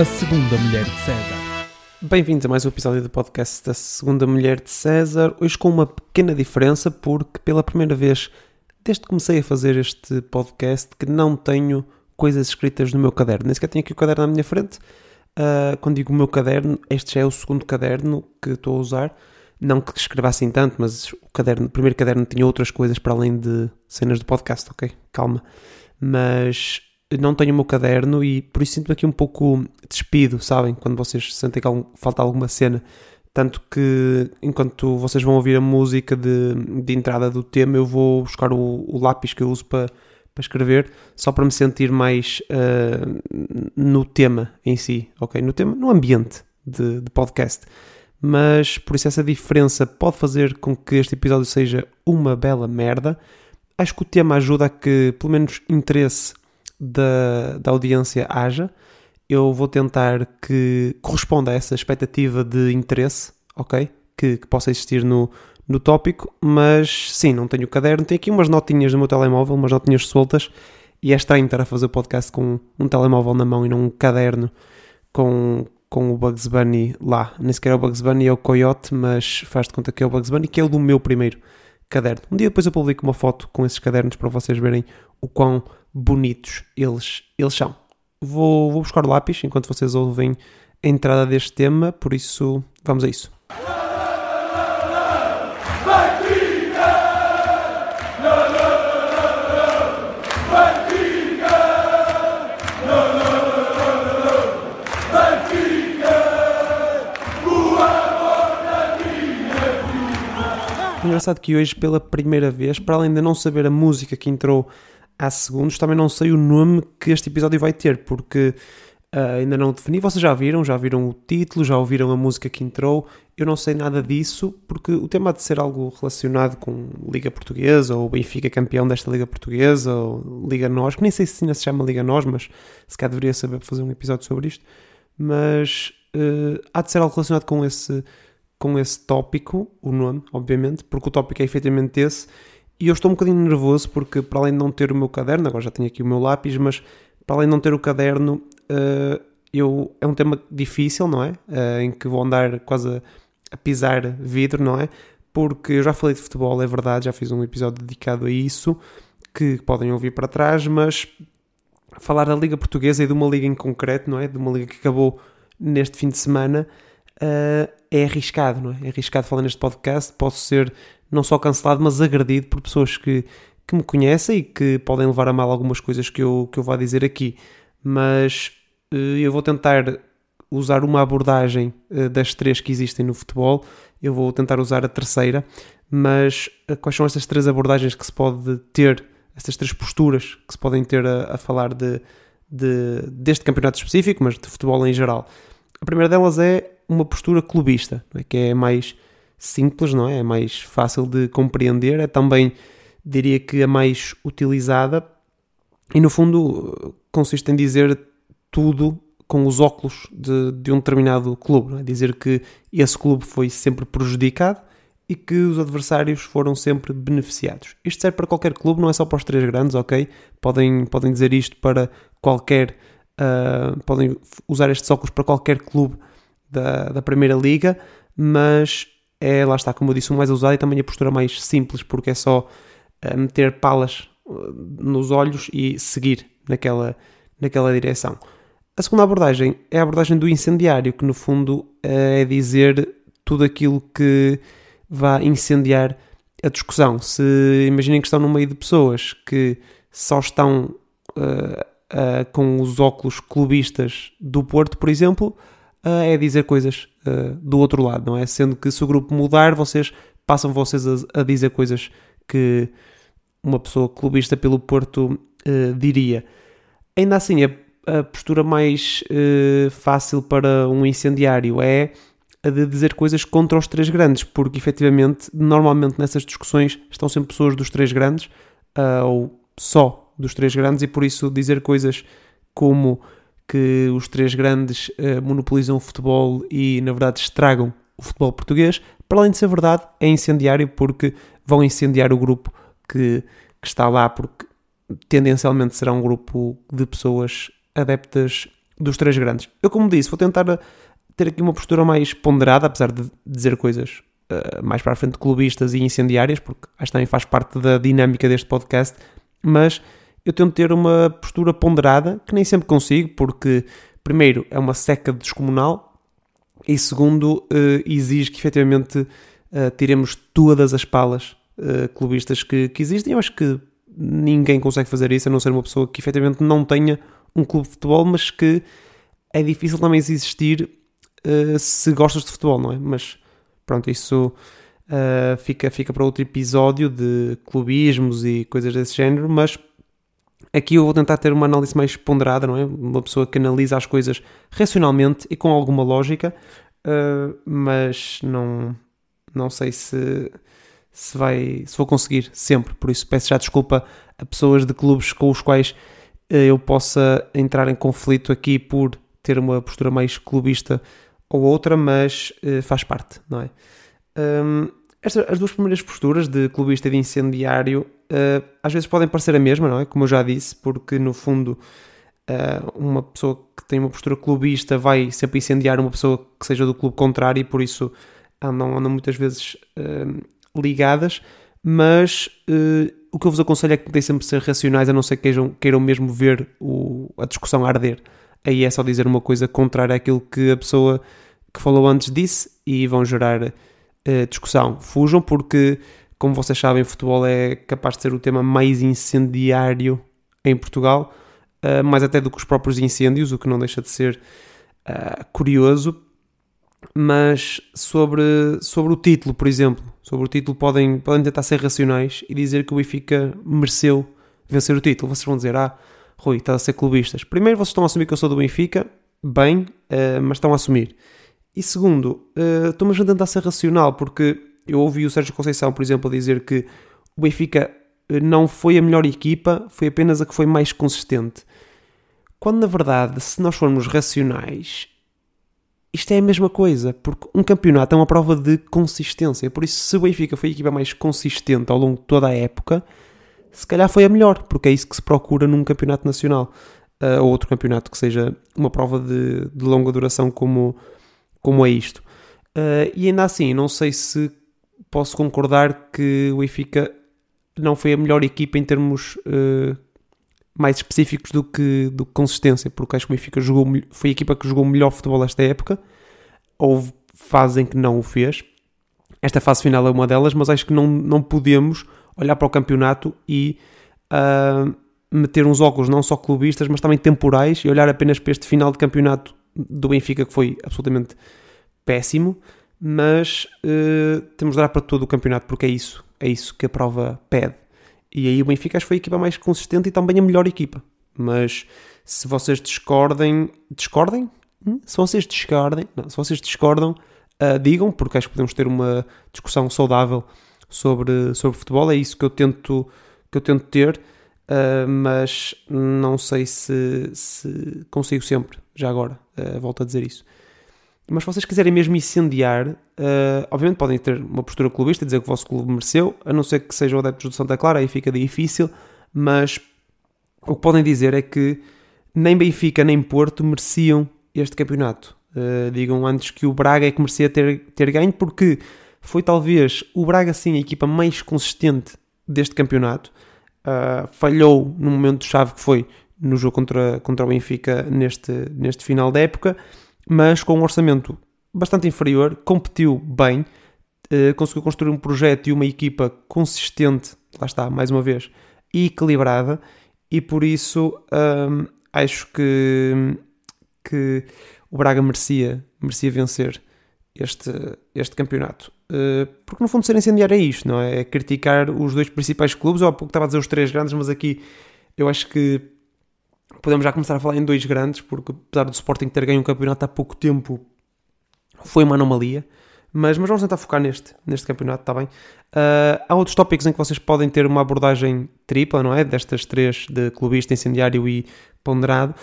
A Segunda Mulher de César. Bem-vindos a mais um episódio do podcast da Segunda Mulher de César. Hoje com uma pequena diferença, porque pela primeira vez desde que comecei a fazer este podcast que não tenho coisas escritas no meu caderno. Nem sequer tenho aqui o caderno à minha frente. Uh, quando digo o meu caderno, este já é o segundo caderno que estou a usar. Não que escreva assim tanto, mas o, caderno, o primeiro caderno tinha outras coisas para além de cenas do podcast, ok? Calma. Mas não tenho o meu caderno e por isso sinto-me aqui um pouco despido, sabem? Quando vocês sentem que falta alguma cena. Tanto que enquanto vocês vão ouvir a música de, de entrada do tema, eu vou buscar o, o lápis que eu uso para, para escrever, só para me sentir mais uh, no tema em si, ok? No tema, no ambiente de, de podcast. Mas por isso essa diferença pode fazer com que este episódio seja uma bela merda. Acho que o tema ajuda a que pelo menos interesse da, da audiência haja. Eu vou tentar que corresponda a essa expectativa de interesse, ok? Que, que possa existir no, no tópico, mas sim, não tenho caderno. Tenho aqui umas notinhas no meu telemóvel, umas notinhas soltas, e é estranho estar a fazer o podcast com um telemóvel na mão e não um caderno com, com o Bugs Bunny lá. Nem sequer é o Bugs Bunny, é o Coyote, mas faz de conta que é o Bugs Bunny, que é o do meu primeiro caderno. Um dia depois eu publico uma foto com esses cadernos para vocês verem o quão bonitos eles, eles são. Vou, vou buscar o lápis enquanto vocês ouvem a entrada deste tema, por isso vamos a isso. Engraçado que hoje, pela primeira vez, para além de não saber a música que entrou há segundos, também não sei o nome que este episódio vai ter, porque uh, ainda não defini. Vocês já viram, já viram o título, já ouviram a música que entrou. Eu não sei nada disso, porque o tema de ser algo relacionado com Liga Portuguesa, ou Benfica campeão desta Liga Portuguesa, ou Liga Nós, que nem sei se ainda se chama Liga Nós, mas se calhar deveria saber fazer um episódio sobre isto. Mas uh, há de ser algo relacionado com esse, com esse tópico, o nome, obviamente, porque o tópico é efetivamente esse e eu estou um bocadinho nervoso porque, para além de não ter o meu caderno, agora já tenho aqui o meu lápis, mas para além de não ter o caderno, uh, eu, é um tema difícil, não é? Uh, em que vou andar quase a, a, pisar vidro, não é? Porque eu já falei de futebol, é verdade, já fiz um episódio dedicado a isso, que podem ouvir para trás, mas falar da Liga Portuguesa e de uma liga em concreto, não é? De uma liga que acabou neste fim de semana, uh, é arriscado, não é? É arriscado falar neste podcast, posso ser não só cancelado, mas agredido por pessoas que, que me conhecem e que podem levar a mal algumas coisas que eu, que eu vou dizer aqui. Mas uh, eu vou tentar usar uma abordagem uh, das três que existem no futebol, eu vou tentar usar a terceira, mas uh, quais são essas três abordagens que se pode ter, essas três posturas que se podem ter a, a falar de, de, deste campeonato específico, mas de futebol em geral? A primeira delas é uma postura clubista, é? que é mais simples, não é? É mais fácil de compreender, é também, diria que, a mais utilizada e, no fundo, consiste em dizer tudo com os óculos de, de um determinado clube, é? dizer que esse clube foi sempre prejudicado e que os adversários foram sempre beneficiados. Isto serve para qualquer clube, não é só para os três grandes, ok? Podem, podem dizer isto para qualquer. Uh, podem usar estes óculos para qualquer clube da, da Primeira Liga, mas é, lá está, como eu disse, o mais usado e também a postura mais simples, porque é só uh, meter palas uh, nos olhos e seguir naquela, naquela direção. A segunda abordagem é a abordagem do incendiário, que no fundo uh, é dizer tudo aquilo que vai incendiar a discussão. Se imaginem que estão no meio de pessoas que só estão com os óculos clubistas do Porto, por exemplo, uh, é dizer coisas uh, do outro lado, não é? Sendo que se o grupo mudar, vocês passam vocês a, a dizer coisas que uma pessoa clubista pelo Porto uh, diria. Ainda assim, a, a postura mais fácil para um incendiário é a de dizer coisas contra os três grandes, porque efetivamente, normalmente nessas discussões estão sempre pessoas dos três grandes, ou só dos três grandes, e por isso dizer coisas como que os três grandes uh, monopolizam o futebol e, na verdade, estragam o futebol português. Para além de ser verdade, é incendiário porque vão incendiar o grupo que, que está lá, porque tendencialmente será um grupo de pessoas adeptas dos três grandes. Eu, como disse, vou tentar ter aqui uma postura mais ponderada, apesar de dizer coisas uh, mais para a frente clubistas e incendiárias, porque acho que também faz parte da dinâmica deste podcast, mas eu tento ter uma postura ponderada, que nem sempre consigo, porque, primeiro, é uma seca descomunal, e segundo, uh, exige que efetivamente uh, tiremos todas as palas clubistas que, que existem. Eu acho que ninguém consegue fazer isso, a não ser uma pessoa que efetivamente não tenha um clube de futebol, mas que é difícil também existir uh, se gostas de futebol, não é? Mas pronto, isso uh, fica, fica para outro episódio de clubismos e coisas desse género, mas aqui eu vou tentar ter uma análise mais ponderada, não é? Uma pessoa que analisa as coisas racionalmente e com alguma lógica, uh, mas não, não sei se, se, vai, se vou conseguir sempre, por isso peço já desculpa a pessoas de clubes com os quais eu possa entrar em conflito aqui por ter uma postura mais clubista ou outra, mas uh, faz parte, não é? Um, as duas primeiras posturas de clubista e de incendiário uh, às vezes podem parecer a mesma, não é? Como eu já disse, porque no fundo uh, uma pessoa que tem uma postura clubista vai sempre incendiar uma pessoa que seja do clube contrário e por isso andam, andam muitas vezes ligadas, mas o que eu vos aconselho é que tentem sempre ser racionais, a não ser que queiram, queiram mesmo ver o, a discussão arder aí é só dizer uma coisa contrária àquilo que a pessoa que falou antes disse e vão gerar uh, discussão. Fujam porque, como vocês sabem, futebol é capaz de ser o tema mais incendiário em Portugal, uh, mais até do que os próprios incêndios, o que não deixa de ser uh, curioso. Mas sobre, sobre o título, por exemplo, sobre o título podem, podem tentar ser racionais e dizer que o Benfica mereceu vencer o título. Vocês vão dizer, ah, Rui, está a ser clubistas. Primeiro, vocês estão a assumir que eu sou do Benfica, bem, mas estão a assumir. E segundo, uh, estou-me a tentar ser racional, porque eu ouvi o Sérgio Conceição, por exemplo, dizer que o Benfica eh, não foi a melhor equipa, foi apenas a que foi mais consistente. Quando na verdade, se nós formos racionais, isto é a mesma coisa, porque um campeonato é uma prova de consistência. Por isso, se o Benfica foi a equipa mais consistente ao longo de toda a época, se calhar foi a melhor, porque é isso que se procura num campeonato nacional. Uh, ou outro campeonato que seja uma prova de, de longa duração como, como é isto. Uh, e ainda assim, não sei se posso concordar que o Benfica não foi a melhor equipa em termos uh, mais específicos do que, do que consistência, porque acho que o Benfica jogou, foi a equipa que jogou melhor futebol esta época. Houve fases em que não o fez. Esta fase final é uma delas, mas acho que não, não podemos olhar para o campeonato e uh, meter uns óculos não só clubistas, mas também temporais e olhar apenas para este final de campeonato do Benfica que foi absolutamente péssimo, mas uh, temos de olhar para todo o campeonato porque é isso, é isso que a prova pede. E aí o Benfica acho que foi a equipa mais consistente e também a melhor equipa. Mas se vocês discordem, discordem? Hum? Se vocês discordem, não, se vocês discordam, uh, digam, porque acho que podemos ter uma discussão saudável sobre, sobre futebol, é isso que eu tento, que eu tento ter, uh, mas não sei se, se consigo sempre, já agora, uh, volto a dizer isso. Mas se vocês quiserem mesmo incendiar, uh, obviamente podem ter uma postura clubista, dizer que o vosso clube mereceu, a não ser que sejam adeptos do Santa Clara, aí fica difícil, mas o que podem dizer é que nem Benfica nem Porto mereciam este campeonato. Uh, digam antes que o Braga é que merecia ter, ter ganho, porque foi talvez o Braga, sim, a equipa mais consistente deste campeonato. Uh, falhou no momento-chave que foi no jogo contra, contra o Benfica neste, neste final da época, mas com um orçamento bastante inferior, competiu bem, uh, conseguiu construir um projeto e uma equipa consistente, lá está, mais uma vez, e equilibrada, e por isso um, acho que, que o Braga merecia, merecia vencer este, este campeonato. Uh, porque no fundo ser incendiário é isto, não é? É criticar os dois principais clubes, ou há pouco estava a dizer os três grandes, mas aqui eu acho que podemos já começar a falar em dois grandes, porque apesar do Sporting ter ganho um campeonato há pouco tempo, foi uma anomalia. Mas, mas vamos tentar focar neste, neste campeonato, está bem? Uh, há outros tópicos em que vocês podem ter uma abordagem tripla, não é? Destas três, de clubista, incendiário e ponderado.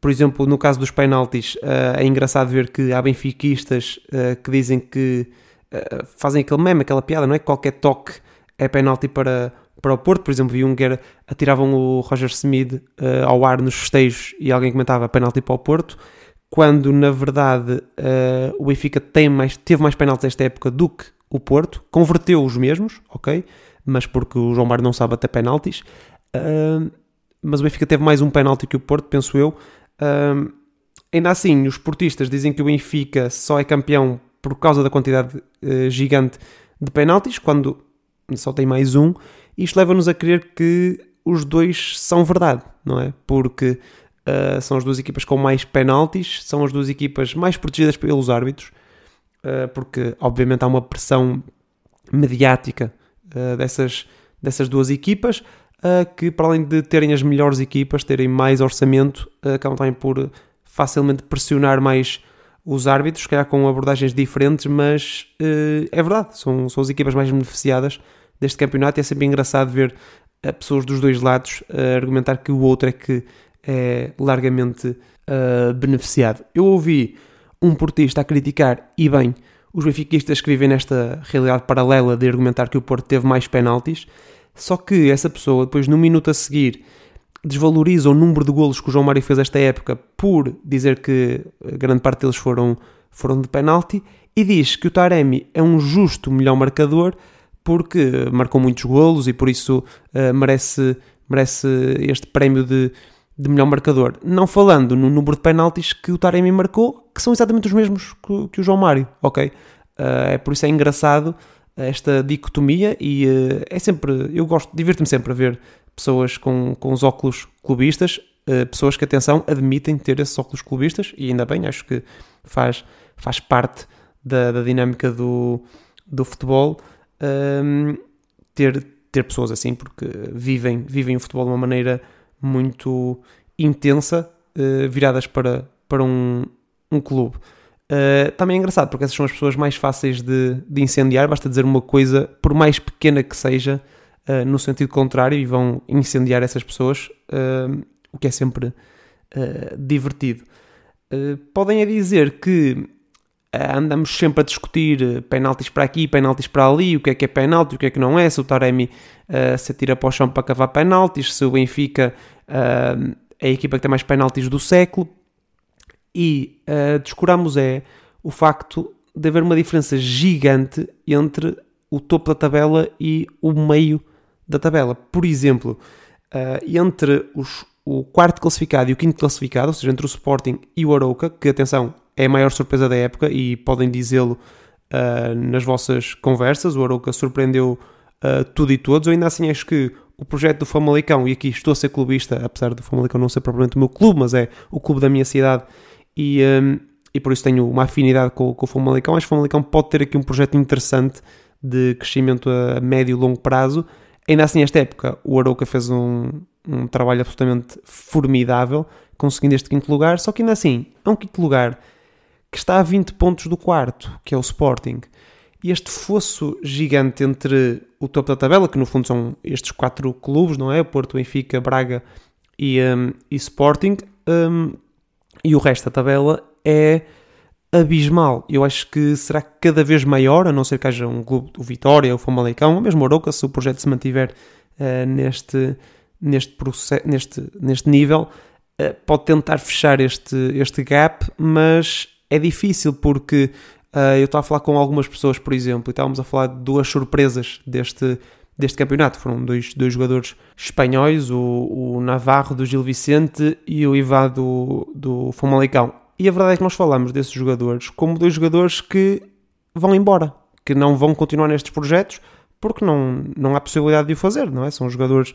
Por exemplo, no caso dos penaltis, uh, é engraçado ver que há benfiquistas uh, que dizem que uh, fazem aquele meme, aquela piada, não é? Que qualquer toque é penalti para, para o Porto. Por exemplo, era, atiravam o Roger Smith uh, ao ar nos festejos e alguém comentava penalti para o Porto, quando na verdade uh, o Benfica tem mais, teve mais penaltis esta época do que o Porto, converteu os mesmos, ok? Mas porque o João Mário não sabe até penaltis. Uh, mas o Benfica teve mais um penalti que o Porto, penso eu. Ainda assim, os portistas dizem que o Benfica só é campeão por causa da quantidade uh, gigante de penaltis, quando só tem mais um. Isto leva-nos a crer que os dois são verdade, não é? Porque uh, são as duas equipas com mais penaltis, são as duas equipas mais protegidas pelos árbitros, uh, porque obviamente há uma pressão mediática dessas, dessas duas equipas, que para além de terem as melhores equipas, terem mais orçamento, acabam também por facilmente pressionar mais os árbitros, calhar com abordagens diferentes, mas é verdade, são, são as equipas mais beneficiadas deste campeonato e é sempre engraçado ver pessoas dos dois lados argumentar que o outro é que é largamente uh, beneficiado. Eu ouvi um portista a criticar, e bem, os benfiquistas que vivem nesta realidade paralela de argumentar que o Porto teve mais penaltis, só que essa pessoa, depois, no minuto a seguir, desvaloriza o número de golos que o João Mário fez esta época por dizer que grande parte deles foram, foram de penalti e diz que o Taremi é um justo melhor marcador porque marcou muitos golos e por isso uh, merece, merece este prémio de de melhor marcador, não falando no número de penaltis que o Taremi marcou, que são exatamente os mesmos que, que o João Mário, ok? Uh, é por isso é engraçado esta dicotomia e uh, é sempre, eu gosto, divirto-me sempre a ver pessoas com, com os óculos clubistas, uh, pessoas que, atenção, admitem ter esses óculos clubistas e ainda bem, acho que faz, faz parte da, da dinâmica do, do futebol ter, ter pessoas assim, porque vivem, vivem o futebol de uma maneira muito intensa, uh, viradas para, para um, um clube. Uh, também é engraçado, porque essas são as pessoas mais fáceis de, de incendiar, basta dizer uma coisa, por mais pequena que seja, uh, no sentido contrário, e vão incendiar essas pessoas, o que é sempre divertido. podem é dizer que andamos sempre a discutir penaltis para aqui, penaltis para ali, o que é que é penalti, o que é que não é, se o Taremi uh, se atira para o chão para cavar penaltis, se o Benfica uh, é a equipa que tem mais penaltis do século. E uh, descuramos é o facto de haver uma diferença gigante entre o topo da tabela e o meio da tabela. Por exemplo, uh, entre os, o quarto classificado e o quinto classificado, ou seja, entre o Sporting e o Arouca, que atenção, é a maior surpresa da época e podem dizê-lo uh, nas vossas conversas, o Arouca surpreendeu uh, tudo e todos. Ainda assim acho que o projeto do Famalicão, e aqui estou a ser clubista, apesar do Famalicão não ser propriamente o meu clube, mas é o clube da minha cidade, e, um, e por isso tenho uma afinidade com, com o Famalicão. Acho que o Famalicão pode ter aqui um projeto interessante de crescimento a médio e longo prazo. Ainda assim, esta época, o Arouca fez um, um trabalho absolutamente formidável, conseguindo este quinto lugar, só que ainda assim, é um quinto lugar que está a 20 pontos do quarto, que é o Sporting e este fosso gigante entre o topo da tabela, que no fundo são estes quatro clubes, não é? Porto, Benfica, Braga e, um, e Sporting, um, e o resto da tabela é abismal. Eu acho que será cada vez maior, a não ser que haja um clube, o Vitória, o Famalicão, ou mesmo o Arouca, se o projeto se mantiver uh, neste, neste, processo, neste, neste nível, uh, pode tentar fechar este, este gap, mas é difícil porque Uh, eu estava a falar com algumas pessoas, por exemplo, e estávamos a falar de duas surpresas deste, deste campeonato. Foram dois, dois jogadores espanhóis, o, o Navarro do Gil Vicente e o Ivan do, do Famalicão. E a verdade é que nós falamos desses jogadores como dois jogadores que vão embora, que não vão continuar nestes projetos porque não, não há possibilidade de o fazer, não é? São jogadores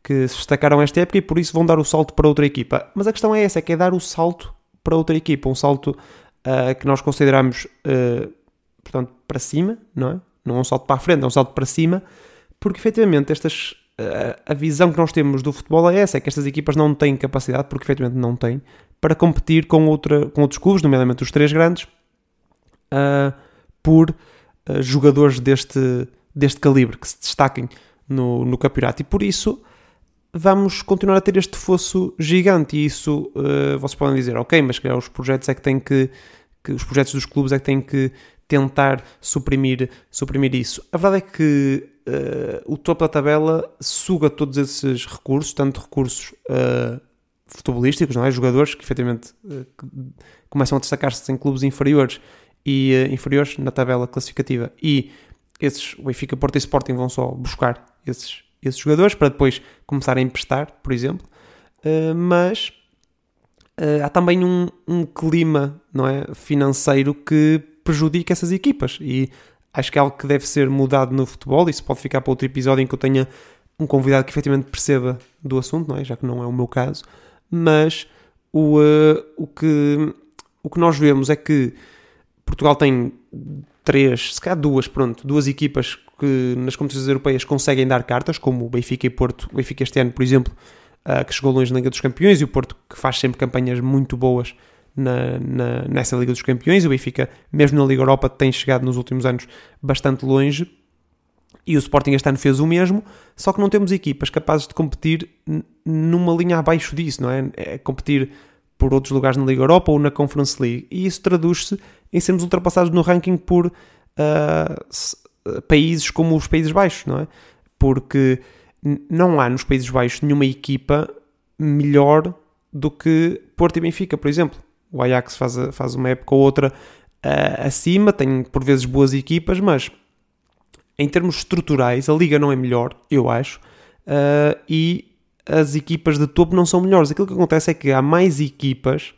que se destacaram esta época e por isso vão dar o salto para outra equipa. Mas a questão é essa, é que é dar o salto para outra equipa, um salto uh, que nós consideramos, uh, portanto, para cima, não é? Não é um salto para a frente, é um salto para cima, porque efetivamente estas, a visão que nós temos do futebol é essa, é que estas equipas não têm capacidade, porque efetivamente não têm, para competir com, outra, com outros clubes, nomeadamente os três grandes, por jogadores deste, deste calibre, que se destaquem no, no campeonato. E por isso vamos continuar a ter este fosso gigante e isso uh, vocês podem dizer, ok, mas que os projetos é que têm que, que, os projetos dos clubes é que têm que tentar suprimir, suprimir isso. A verdade é que uh, o topo da tabela suga todos esses recursos, tanto recursos uh, futebolísticos, não é? Jogadores que efetivamente uh, que começam a destacar-se em clubes inferiores e inferiores na tabela classificativa. E esses, o Benfica, Porto e Sporting vão só buscar esses, esses jogadores para depois começar a emprestar, por exemplo, mas há também um, um clima não é, financeiro que prejudica essas equipas e acho que é algo que deve ser mudado no futebol. Isso pode ficar para outro episódio em que eu tenha um convidado que efetivamente perceba do assunto, não é? já que não é o meu caso. Mas o, uh, o, que, o que nós vemos é que Portugal tem três, se calhar duas, pronto, duas equipas que nas competições europeias conseguem dar cartas, como o Benfica e Porto. O Benfica este ano, por exemplo, uh, que chegou longe na Liga dos Campeões, e o Porto que faz sempre campanhas muito boas na, na, nessa Liga dos Campeões. O Benfica, mesmo na Liga Europa, tem chegado nos últimos anos bastante longe. E o Sporting este ano fez o mesmo, só que não temos equipas capazes de competir numa linha abaixo disso, não é? é competir por outros lugares na Liga Europa ou na Conference League. E isso traduz-se em sermos ultrapassados no ranking por uh, países como os Países Baixos, não é? Porque não há nos Países Baixos nenhuma equipa melhor do que Porto e Benfica, por exemplo. O Ajax faz, faz uma época ou outra uh, acima, tem por vezes boas equipas, mas em termos estruturais a liga não é melhor, eu acho, uh, e as equipas de topo não são melhores. Aquilo que acontece é que há mais equipas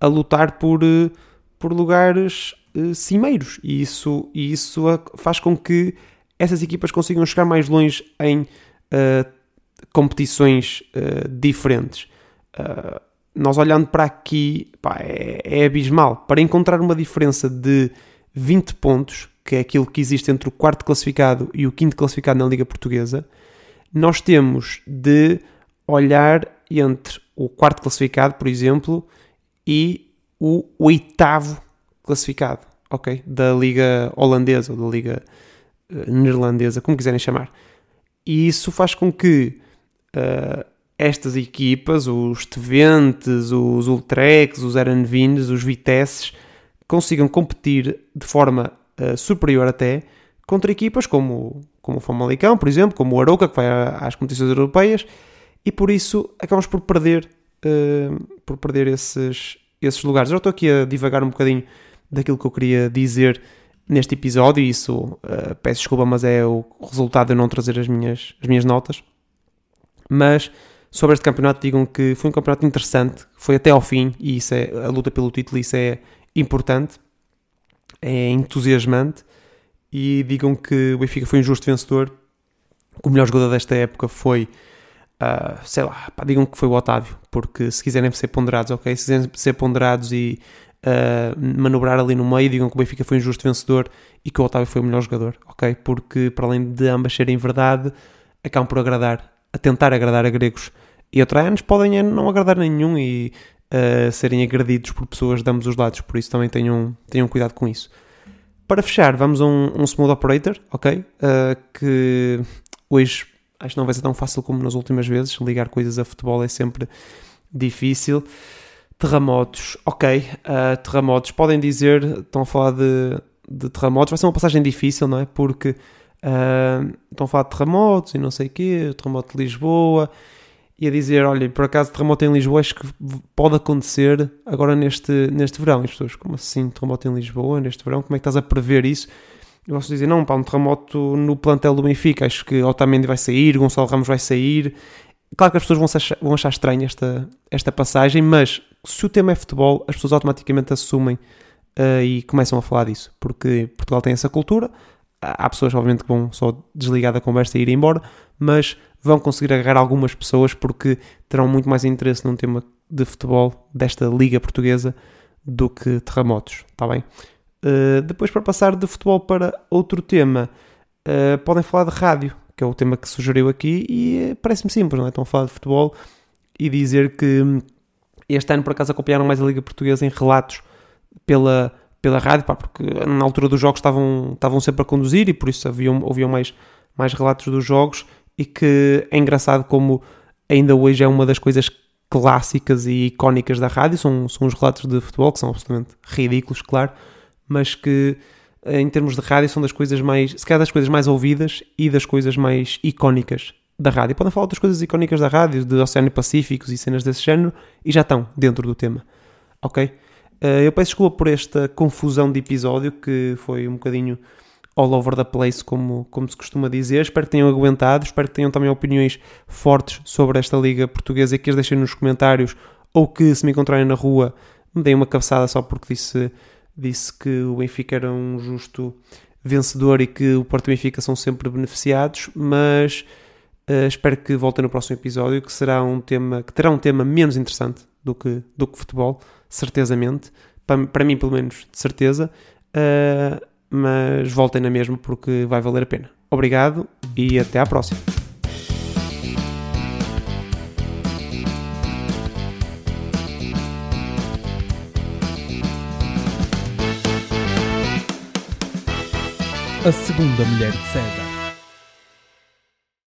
a lutar por, uh, por lugares cimeiros e isso, e isso faz com que essas equipas consigam chegar mais longe em competições diferentes. Nós olhando para aqui, pá, é, é, abismal. Para encontrar uma diferença de 20 pontos, que é aquilo que existe entre o quarto classificado e o quinto classificado na Liga Portuguesa, nós temos de olhar entre o quarto classificado, por exemplo, e o oitavo classificado, ok? Da Liga Holandesa ou da Liga uh, Neerlandesa, como quiserem chamar. E isso faz com que uh, estas equipas, os Tventes, os Ultrex, os Eranvines, os Vitesses, consigam competir de forma uh, superior até contra equipas como, como o Famalicão, por exemplo, como o Arouca, que vai às competições europeias, e por isso acabamos por perder, uh, por perder esses, esses lugares. Já estou aqui a divagar um bocadinho daquilo que eu queria dizer neste episódio, e isso uh, peço desculpa, mas é o resultado de eu não trazer as minhas, as minhas notas. Mas sobre este campeonato digam que foi um campeonato interessante, foi até ao fim e isso é a luta pelo título, isso é importante, é entusiasmante e digam que o Benfica foi um justo vencedor, o melhor jogador desta época foi, uh, sei lá, pá, digam que foi o Otávio, porque se quiserem ser ponderados, ok, se quiserem ser ponderados e uh, manobrar ali no meio, digam que o Benfica foi um justo vencedor e que o Otávio foi o melhor jogador, ok, porque para além de ambas serem verdade, acabam por agradar a tentar agradar a gregos e anos podem não agradar nenhum e uh, serem agredidos por pessoas de ambos os lados, por isso também tenham, tenham cuidado com isso. Para fechar, vamos a um, um Smooth Operator, ok? Uh, que hoje acho que não vai ser tão fácil como nas últimas vezes, ligar coisas a futebol é sempre difícil. Terremotos, ok, uh, terremotos, podem dizer, estão a falar de, de terremotos, vai ser uma passagem difícil, não é? Porque Uh, estão a falar de terremotos e não sei o quê, o terremoto de Lisboa, e a dizer, olha, por acaso terremoto em Lisboa acho que pode acontecer agora neste, neste verão. E as pessoas, como assim terremoto em Lisboa neste verão? Como é que estás a prever isso? Eu posso dizer, não, pá, um terremoto no plantel do Benfica, acho que Otamendi vai sair, Gonçalo Ramos vai sair. Claro que as pessoas vão achar, vão achar estranha esta, esta passagem, mas se o tema é futebol, as pessoas automaticamente assumem uh, e começam a falar disso, porque Portugal tem essa cultura, há pessoas, obviamente, que vão só desligar da conversa e ir embora, mas vão conseguir agarrar algumas pessoas porque terão muito mais interesse num tema de futebol desta Liga Portuguesa do que terremotos, está bem? Uh, depois, para passar de futebol para outro tema, uh, podem falar de rádio, que é o tema que sugeriu aqui, e parece-me simples, não é? Estão a falar de futebol e dizer que este ano, por acaso, acompanharam mais a Liga Portuguesa em relatos pela pela rádio, pá, porque na altura dos jogos estavam, estavam sempre a conduzir e por isso haviam, ouviam mais, mais relatos dos jogos e que é engraçado como ainda hoje é uma das coisas clássicas e icónicas da rádio, são, são os relatos de futebol que são absolutamente ridículos, claro, mas que em termos de rádio, são das coisas mais, se calhar das coisas mais ouvidas e das coisas mais icónicas da rádio. Podem falar outras coisas icónicas da rádio, de Oceano Pacíficos e cenas desse género, e já estão dentro do tema. Ok? Uh, eu peço desculpa por esta confusão de episódio, que foi um bocadinho all over the place, como, como se costuma dizer. Espero que tenham aguentado, espero que tenham também opiniões fortes sobre esta Liga Portuguesa e que as deixem nos comentários ou que, se me encontrarem na rua, me deem uma cabeçada só porque disse, disse que o Benfica era um justo vencedor e que o Porto e o Benfica são sempre beneficiados, mas uh, espero que voltem no próximo episódio, que será um tema que terá um tema menos interessante do que, do que futebol, certezamente, para, para mim pelo menos, de certeza. Uh, mas voltem na mesma porque vai valer a pena. Obrigado e até à próxima. A segunda mulher de César.